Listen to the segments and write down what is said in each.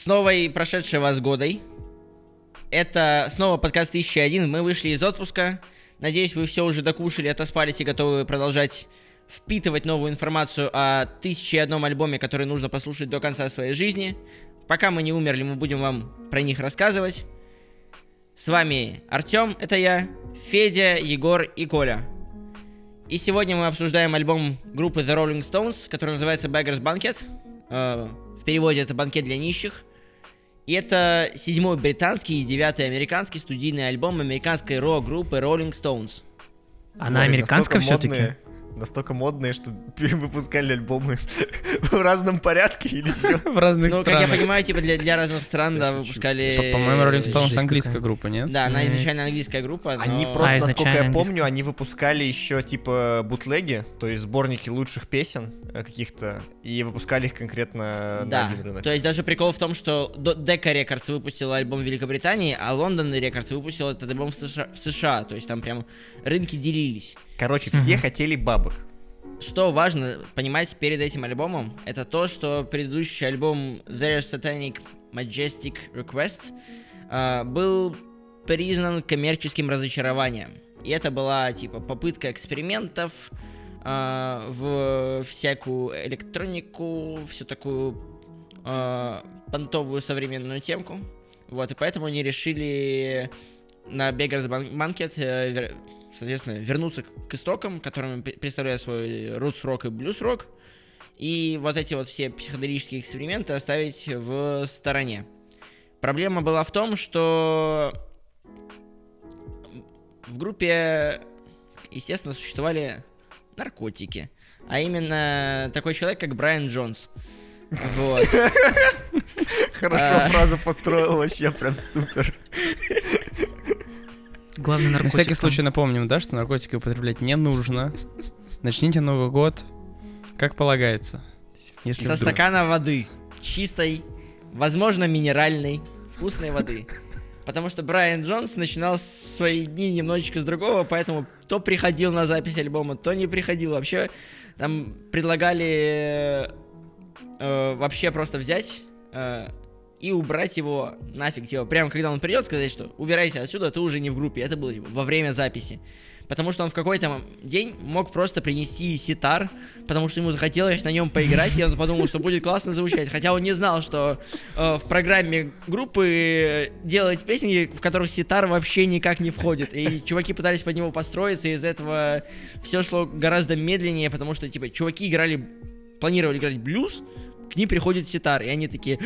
С новой прошедшей вас годой. Это снова подкаст 1001. Мы вышли из отпуска. Надеюсь, вы все уже докушали, отоспались и готовы продолжать впитывать новую информацию о 1001 альбоме, который нужно послушать до конца своей жизни. Пока мы не умерли, мы будем вам про них рассказывать. С вами Артем, это я, Федя, Егор и Коля. И сегодня мы обсуждаем альбом группы The Rolling Stones, который называется Beggar's Banquet. Э, в переводе это «Банкет для нищих». И это седьмой британский и девятый американский студийный альбом американской рок-группы Rolling Stones. Она американская все-таки? настолько модные, что выпускали альбомы в разном порядке или что? В разных ну, странах. как я понимаю, типа для, для разных стран, да, выпускали... По-моему, Rolling Stones английская группа, нет? Да, она изначально английская группа. Они просто, а, насколько я помню, они выпускали еще типа бутлеги, то есть сборники лучших песен э, каких-то, и выпускали их конкретно на один рынок. то есть даже прикол в том, что Decca Records выпустила альбом в Великобритании, а London Records выпустил этот альбом в США, в США, то есть там прям рынки делились. Короче, все хотели бабок. Что важно понимать перед этим альбомом, это то, что предыдущий альбом Their Satanic Majesties Request uh, был признан коммерческим разочарованием. И это была типа попытка экспериментов uh, в всякую электронику, всю такую uh, понтовую современную темку. Вот, и поэтому они решили на Beggars Banquet э, соответственно, вернуться к истокам, которыми представляют свой рутс-рок и блюз-рок, и вот эти вот все психоделические эксперименты оставить в стороне. Проблема была в том, что в группе, естественно, существовали наркотики. А именно такой человек, как Брайан Джонс. Вот. Хорошо а. фразу построил, вообще прям супер. Главный наркотик. На всякий случай напомним, да, что наркотики употреблять не нужно. Начните Новый год как полагается. Если Со вдруг. стакана воды. Чистой, возможно, минеральной, вкусной воды. Потому что Брайан Джонс начинал свои дни немножечко с другого, поэтому то приходил на запись альбома, то не приходил. Вообще, там предлагали э, вообще просто взять э, и убрать его нафиг, типа, прямо когда он придет, сказать, что убирайся отсюда, ты уже не в группе. Это было типа, во время записи. Потому что он в какой-то день мог просто принести ситар, потому что ему захотелось на нем поиграть, и он подумал, что будет классно звучать. Хотя он не знал, что э, в программе группы делать песни, в которых ситар вообще никак не входит. И чуваки пытались под него построиться, и из этого все шло гораздо медленнее, потому что, типа, чуваки играли, планировали играть блюз, к ним приходит ситар, и они такие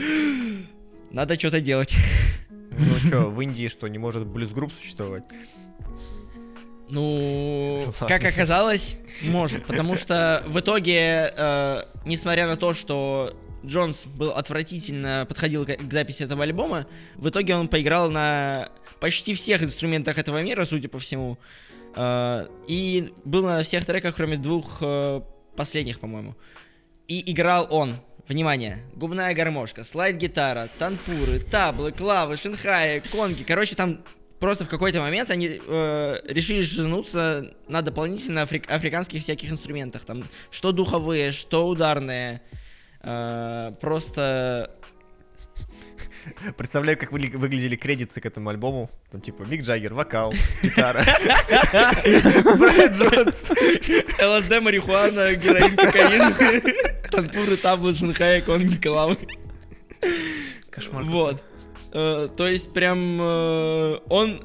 надо что-то делать. Ну что, в Индии что, не может блюз-групп существовать? Ну, как оказалось, может, потому что в итоге, э, несмотря на то, что Джонс был отвратительно подходил к, к записи этого альбома, в итоге он поиграл на почти всех инструментах этого мира, судя по всему, э, и был на всех треках, кроме двух э, последних, по-моему. И играл он Внимание, губная гармошка, слайд-гитара, танпуры, таблы, клавы, шинхаи, конги. Короче, там просто в какой-то момент они э, решили женуться на дополнительно африк- африканских всяких инструментах. Там что духовые, что ударные. Э, просто Представляю, как вы, выглядели кредиты к этому альбому. Там типа Мик Джаггер, вокал, гитара. Брайан Джонс. ЛСД, марихуана, героин, кокаин. Танпуры, таблы, шанхай, конги, клавы. Кошмар. Вот. Э, то есть прям э, он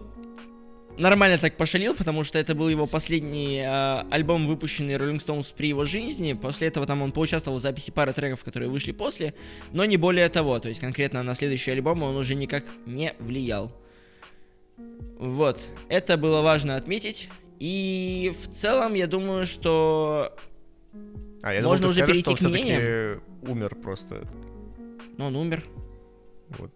нормально так пошалил, потому что это был его последний э, альбом, выпущенный Rolling Stones при его жизни. После этого там он поучаствовал в записи пары треков, которые вышли после, но не более того. То есть конкретно на следующий альбом он уже никак не влиял. Вот, это было важно отметить. И в целом я думаю, что а, я можно думал, уже скажешь, перейти к мнениям. умер просто. Ну, он умер. Вот.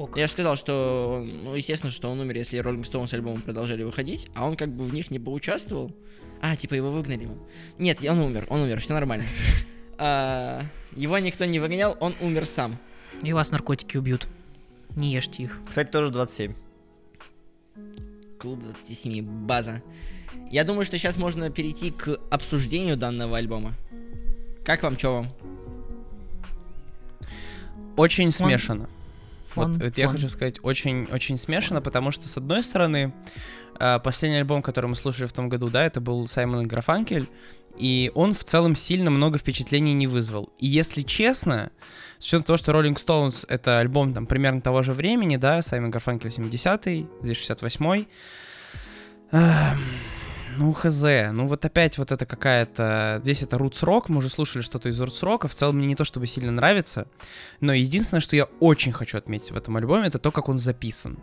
Ок. Я же сказал, что, ну, естественно, что он умер, если Rolling Stones альбомы продолжали выходить, а он как бы в них не поучаствовал. А, типа его выгнали. Нет, он умер, он умер, все нормально. А, его никто не выгонял, он умер сам. И вас наркотики убьют. Не ешьте их. Кстати, тоже 27. Клуб 27, база. Я думаю, что сейчас можно перейти к обсуждению данного альбома. Как вам, что вам? Очень смешано. Фон, вот, вот я хочу сказать, очень, очень смешано, потому что, с одной стороны, э, последний альбом, который мы слушали в том году, да, это был Саймон и Гарфанкель, и он в целом сильно много впечатлений не вызвал. И если честно, с учетом того, что Rolling Stones — это альбом там примерно того же времени, да, Саймон Гарфанкель 70-й, здесь 68-й, эм, ну, хз, ну вот опять вот это какая-то... Здесь это Roots Rock, мы уже слушали что-то из Roots Rock, в целом мне не то чтобы сильно нравится, но единственное, что я очень хочу отметить в этом альбоме, это то, как он записан.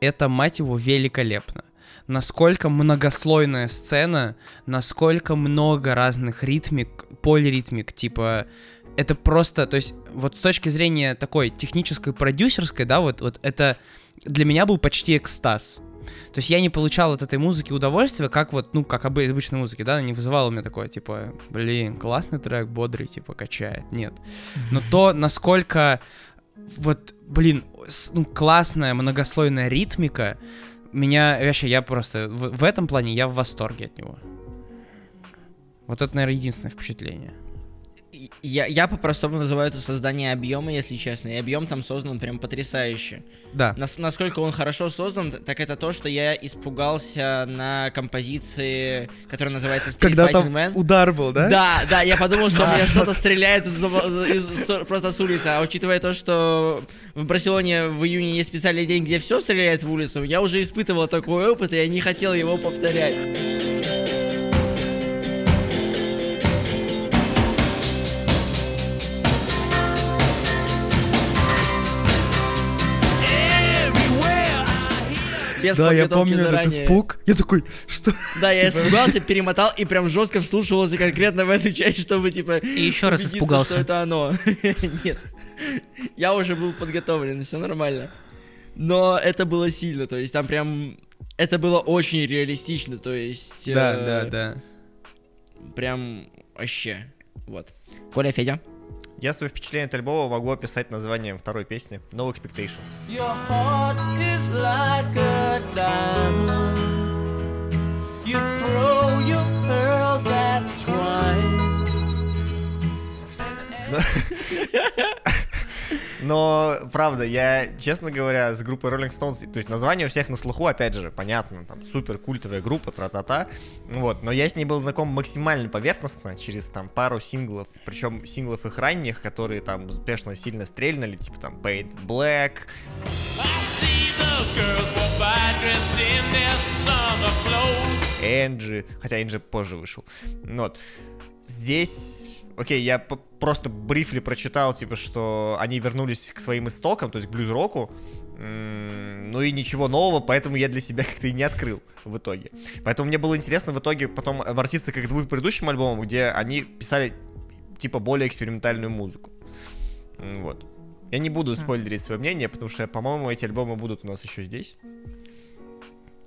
Это, мать его, великолепно. Насколько многослойная сцена, насколько много разных ритмик, полиритмик, типа... Это просто, то есть, вот с точки зрения такой технической, продюсерской, да, вот, вот это для меня был почти экстаз. То есть я не получал от этой музыки удовольствия, как вот, ну, как об обычной музыке, да, она не вызывала у меня такое, типа, блин, классный трек, бодрый, типа, качает. Нет. Но то, насколько вот, блин, ну, классная многослойная ритмика, меня, вообще, я просто, в, в этом плане я в восторге от него. Вот это, наверное, единственное впечатление. Я, я по-простому называю это создание объема, если честно. И объем там создан прям потрясающе. Да. Нас- насколько он хорошо создан, так это то, что я испугался на композиции, которая называется Street Fighting Man. удар был, Да, да, я подумал, что у меня что-то стреляет просто с улицы. А учитывая то, что в Барселоне в июне есть специальный день, где все стреляет в улицу, я уже испытывал такой опыт, и я не хотел его повторять. Без Да, я помню этот заранее. испуг. Я такой, что? Да, я Типа- испугался, перемотал и прям жестко вслушивался конкретно в эту часть, чтобы типа И еще раз испугался. что это оно. Нет. Я уже был подготовлен, все нормально. Но это было сильно, то есть там прям... Это было очень реалистично, то есть... Да, э, да, да. Прям вообще. Вот. Коля, Федя. Я свое впечатление от альбома могу описать названием второй песни No Expectations. Your heart is like a diamond. You throw your pearls at swine. Но, правда, я, честно говоря, с группой Rolling Stones, то есть название у всех на слуху, опять же, понятно, там, супер культовая группа, тра-та-та, вот, но я с ней был знаком максимально поверхностно, через, там, пару синглов, причем синглов их ранних, которые, там, успешно сильно стрельнули, типа, там, Painted Black, I see Энджи, хотя Энджи позже вышел. Ну Вот. Здесь, окей, я просто брифли прочитал, типа, что они вернулись к своим истокам, то есть к блюз-року. Ну и ничего нового, поэтому я для себя как-то и не открыл в итоге. Поэтому мне было интересно в итоге потом обратиться к их двум предыдущим альбомам, где они писали, типа, более экспериментальную музыку. Вот. Я не буду спойлерить свое мнение, потому что, по-моему, эти альбомы будут у нас еще здесь.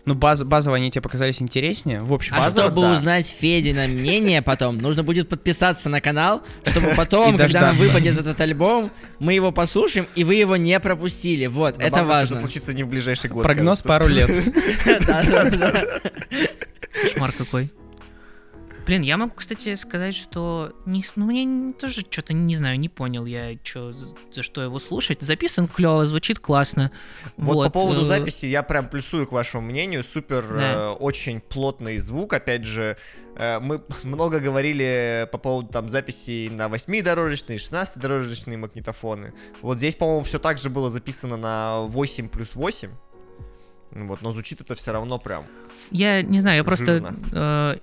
Ну, баз, базово они тебе показались интереснее. В общем, А Базово, чтобы да. узнать Федина мнение потом, нужно будет подписаться на канал, чтобы потом, когда нам выпадет этот альбом, мы его послушаем, и вы его не пропустили. Вот, это Забавно, важно. это случится не в ближайший год. прогноз кажется. пару лет. Кошмар какой. Блин, я могу, кстати, сказать, что не, ну, мне тоже что-то, не знаю, не понял я, чё, за, за что его слушать. Записан клево, звучит классно. Вот, по поводу э, записи я прям плюсую к вашему мнению. Супер, Да. э, очень плотный звук. Опять же, э, мы много говорили по поводу там записей на 8-дорожечные, 16-дорожечные магнитофоны. Вот здесь, по-моему, все так же было записано на 8 плюс 8. Ну Вот, но звучит это все равно прям. Я не знаю, я просто Жирно. э,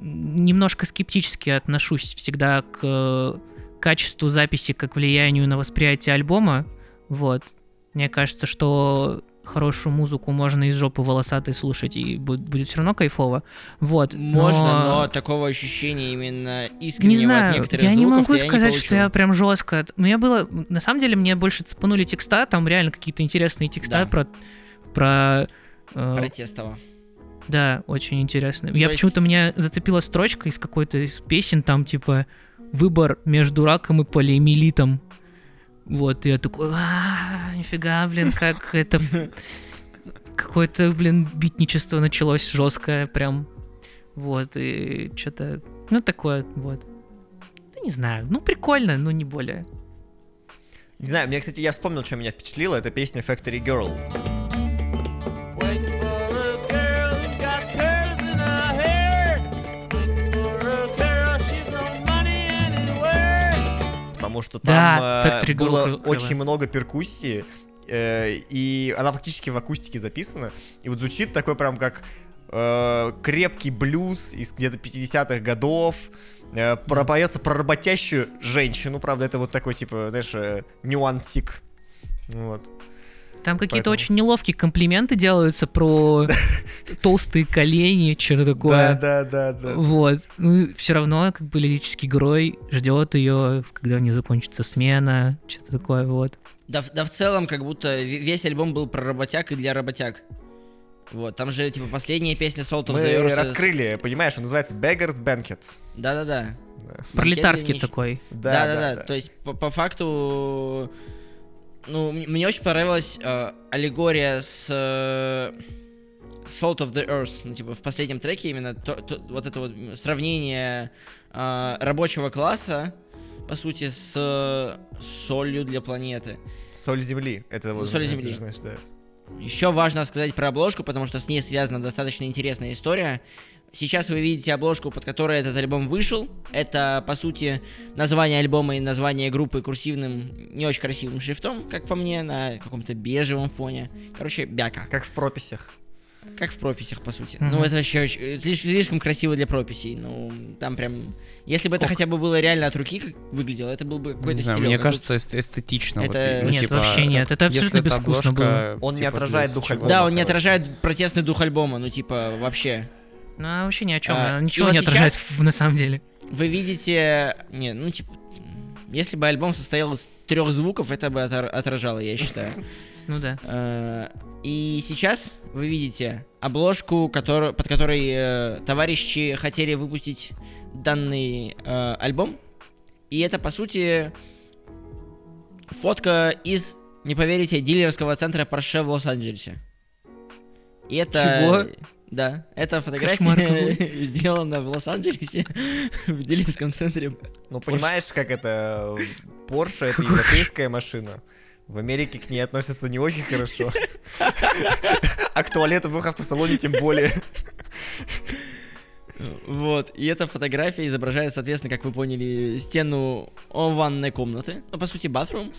немножко скептически отношусь всегда к э, качеству записи как влиянию на восприятие альбома. Вот. Мне кажется, что хорошую музыку можно из жопы волосатой слушать, и бу- будет все равно кайфово. Вот. Можно, но такого ощущения именно искреннего Не от знаю, некоторых я не могу сказать, что я прям жестко. Ну, я было. На самом деле, мне больше цепанули текста, там реально какие-то интересные текста Да. про. про э, Протестово. Да, очень интересно. Я есть- почему-то меня зацепила строчка из какой-то из песен, там типа выбор между раком и полиэмилитом. Вот, и я такой, «А, нифига, блин, как это... Какое-то, блин, битничество началось жесткое прям. Вот, и что-то... Ну, такое, вот. Да не знаю, ну, прикольно, но не более. Не знаю, мне, кстати, я вспомнил, что меня впечатлило, это песня Factory Girl. Потому что Да, там э, Factory Girl было очень много перкуссии, э, и она фактически в акустике записана, и вот звучит такой прям как э, крепкий блюз из где-то 50-х годов, э, про, поется про работящую женщину, правда, это вот такой, типа, знаешь, э, нюансик. Вот. Там какие-то Поэтому- очень неловкие комплименты делаются про толстые колени, что-то такое. да, да, да. Вот. Ну, все равно, как бы, лирический герой ждет ее, когда у нее закончится смена, что-то такое, вот. Да, в- да в целом, как будто ве- весь альбом был про работяг и для работяг. Вот, там же, типа, последняя песня Salt of Мы the Earth. раскрыли, понимаешь, он называется Beggars Banquet. Да-да-да. Пролетарский такой. Да-да-да, то есть по, по факту, ну, мне очень понравилась э, аллегория с э, Salt of the Earth, ну, типа, в последнем треке именно то- то- вот это вот сравнение э, рабочего класса, по сути, с э, солью для планеты. Соль земли. Это вот, Соль земли. же, знаешь, да. Еще важно сказать про обложку, потому что с ней связана достаточно интересная история. Сейчас вы видите обложку, под которой этот альбом вышел. Это, по сути, название альбома и название группы курсивным, не очень красивым шрифтом, как по мне, на каком-то бежевом фоне. Короче, бяка. Как в прописях. Как в прописях, по сути. Мгм. Ну, это вообще очень- слиш- слишком красиво для прописей. Ну, там прям... Если бы это Ок. хотя бы было реально от руки как выглядело, это был бы какой-то Не знаю, стилёк, мне кажется, эст- эстетично. вот Это- и- ну, Нет, типа, вообще нет, это абсолютно безвкусно обложка, Он не типа, отражает для дух альбома. Да, он не отражает протестный дух альбома, ну, типа, вообще. Ну, а вообще ни о чем. А, ничего вот не отражает на самом деле. Вы видите... Не, ну, типа... Если бы альбом состоял из трех звуков, это бы отор- отражало, я считаю. Ну да. Э, И сейчас вы видите обложку, которую, под которой э, товарищи хотели выпустить данный э, альбом. И это, по сути, фотка из, не поверите, дилерского центра Porsche в Лос-Анджелесе. И это... Чего? Да, эта фотография сделана в Лос-Анджелесе, в дилерском центре. Ну, понимаешь, как это... Porsche — это европейская машина. В Америке к ней относятся не очень хорошо. А к туалету в их автосалоне тем более. Вот, и эта фотография изображает, соответственно, как вы поняли, стену ванной комнаты, ну, по сути, bathroom.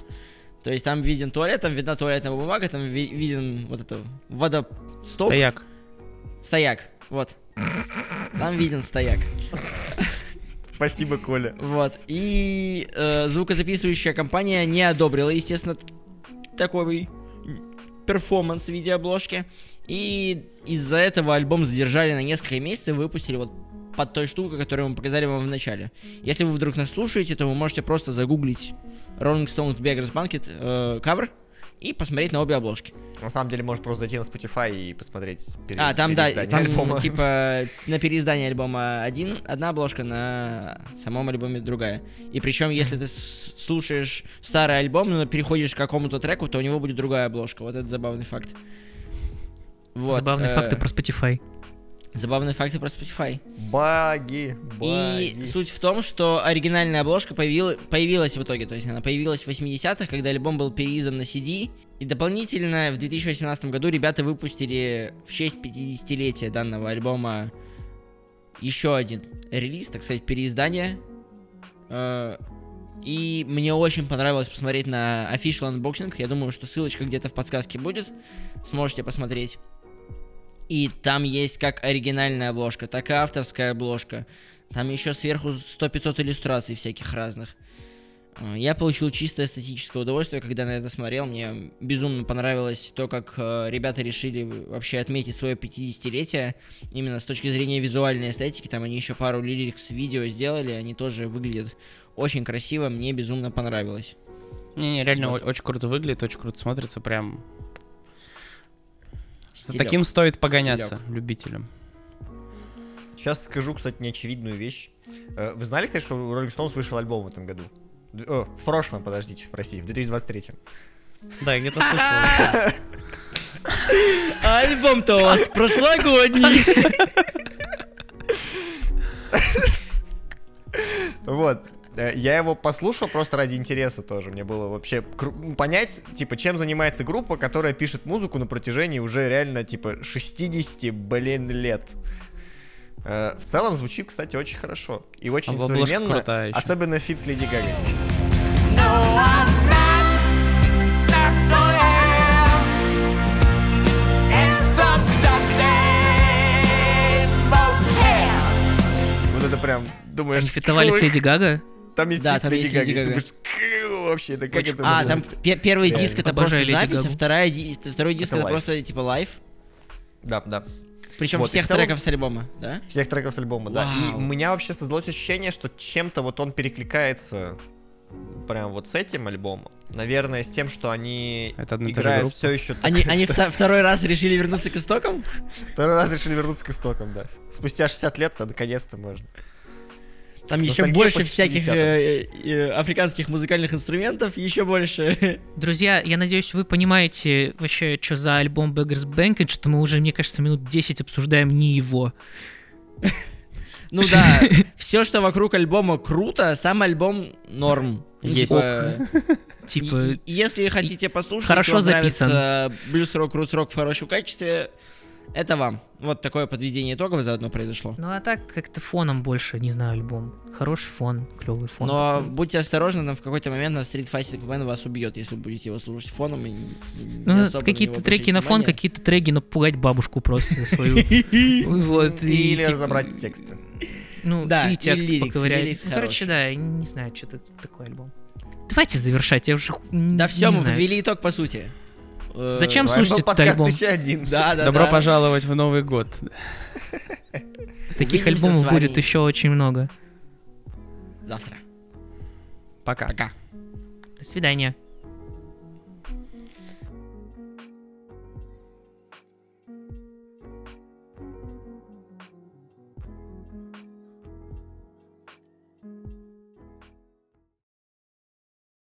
То есть там виден туалет, там видна туалетная бумага, там ви- виден вот это водосток. Стояк. Стояк, вот. Там виден стояк. Спасибо, Коля. Вот. И э, звукозаписывающая компания не одобрила, естественно, такой перформанс в виде обложки. И из-за этого альбом задержали на несколько месяцев и выпустили вот под той штукой, которую мы показали вам в начале. Если вы вдруг нас слушаете, то вы можете просто загуглить Rolling Stones Beggars Banquet э, cover и посмотреть на обе обложки. На самом деле, можешь просто зайти на Spotify и посмотреть пере- А, там, да, переиздание там, альбома. типа, на переиздании альбома один, одна обложка, на самом альбоме другая. И причем, если ты слушаешь старый альбом, но переходишь к какому-то треку, то у него будет другая обложка. Вот это забавный факт. Вот, Забавные э, факты про Spotify. Забавные факты про Spotify. Баги, И баги. суть в том, что оригинальная обложка появила- появилась в итоге. То есть она появилась в 80-х, когда альбом был переиздан на CD. И дополнительно в 2018 году ребята выпустили в честь 50-летия данного альбома еще один релиз, так сказать, переиздание. Э, И мне очень понравилось посмотреть на official unboxing. Я думаю, что ссылочка где-то в подсказке будет. Сможете посмотреть. И там есть как оригинальная обложка, так и авторская обложка. Там еще сверху 100-500 иллюстраций всяких разных. А, Я получил чисто эстетическое удовольствие, когда на это смотрел. Мне безумно понравилось то, как э, ребята решили вообще отметить свое 50-летие. Именно с точки зрения визуальной эстетики. Там они еще пару лирикс видео сделали. Они тоже выглядят очень красиво. Мне безумно понравилось. Не-не, реально Вот. очень круто выглядит, очень круто смотрится, прям... За Стилёк. таким стоит погоняться любителям. Сейчас скажу, кстати, неочевидную вещь. Э, Вы знали, кстати, что у Rolling Stones вышел альбом в этом году? Д- о, в прошлом, подождите, в России, в 2023. Да, я где-то слышал. А альбом-то у вас прошлогодний. Вот. Э, Я его послушал просто ради интереса тоже. Мне было вообще кру- понять, типа, чем занимается группа, которая пишет музыку на протяжении уже реально, типа, 60, блин, лет. Э, В целом звучит, кстати, очень хорошо. И очень А современно. Особенно фит с Леди Гагой. No. Вот это прям, думаешь... Они фитовали с «Ой, Леди Гага? Там есть Да, там Леди есть Леди Гагой. Гага. Думаешь, «Кы, вообще, это как Очень- это А, можно там быть?» пе- первый Реально. диск это Обожаю просто Леди запись, а Гагу. вторая ди- второй диск Это это, просто типа лайв. Да, да. Причем Вот, и всех в целом- треков с альбома, да? Всех треков с альбома, да. И Вау. у меня вообще создалось ощущение, что чем-то вот он перекликается прям вот с этим альбомом. Наверное, с тем, что они Это одна и та же играют группа? все еще... Они, они вто- второй раз решили вернуться к истокам? Второй раз решили вернуться к истокам, да. Спустя 60 лет, то наконец-то можно. Там еще больше всяких 60-м. э, э, африканских музыкальных инструментов, еще больше. Друзья, я надеюсь, вы понимаете вообще, что за альбом Beggars Banquet, что мы уже, мне кажется, минут 10 обсуждаем не его. Ну да, все, что вокруг альбома круто, сам альбом норм. Ну, Есть. типа, Типа, если хотите послушать, хорошо записан. нравится блюз-рок, рус-рок в хорошем качестве, это вам. Вот такое подведение итогов заодно произошло. ну а так как-то фоном больше, не знаю, альбом. Хороший фон, клевый фон. Но такой. будьте осторожны, там в какой-то момент на Street Fighter Man вас убьет, если вы будете его слушать фоном. И Ну, какие-то треки на фон, внимание. какие-то треки напугать бабушку просто свою. Или типа, разобрать тексты. Ну, Да, и текст поковырять. Ну, короче, да, я не знаю, что это такой альбом. Давайте завершать, я уже Да все, мы подвели итог по сути. Э, Зачем слушать этот подкаст альбом? еще один. Да, да, Добро да. пожаловать в Новый год. Таких Увидимся альбомов вами. будет еще очень много. Завтра. Пока. Пока. До свидания.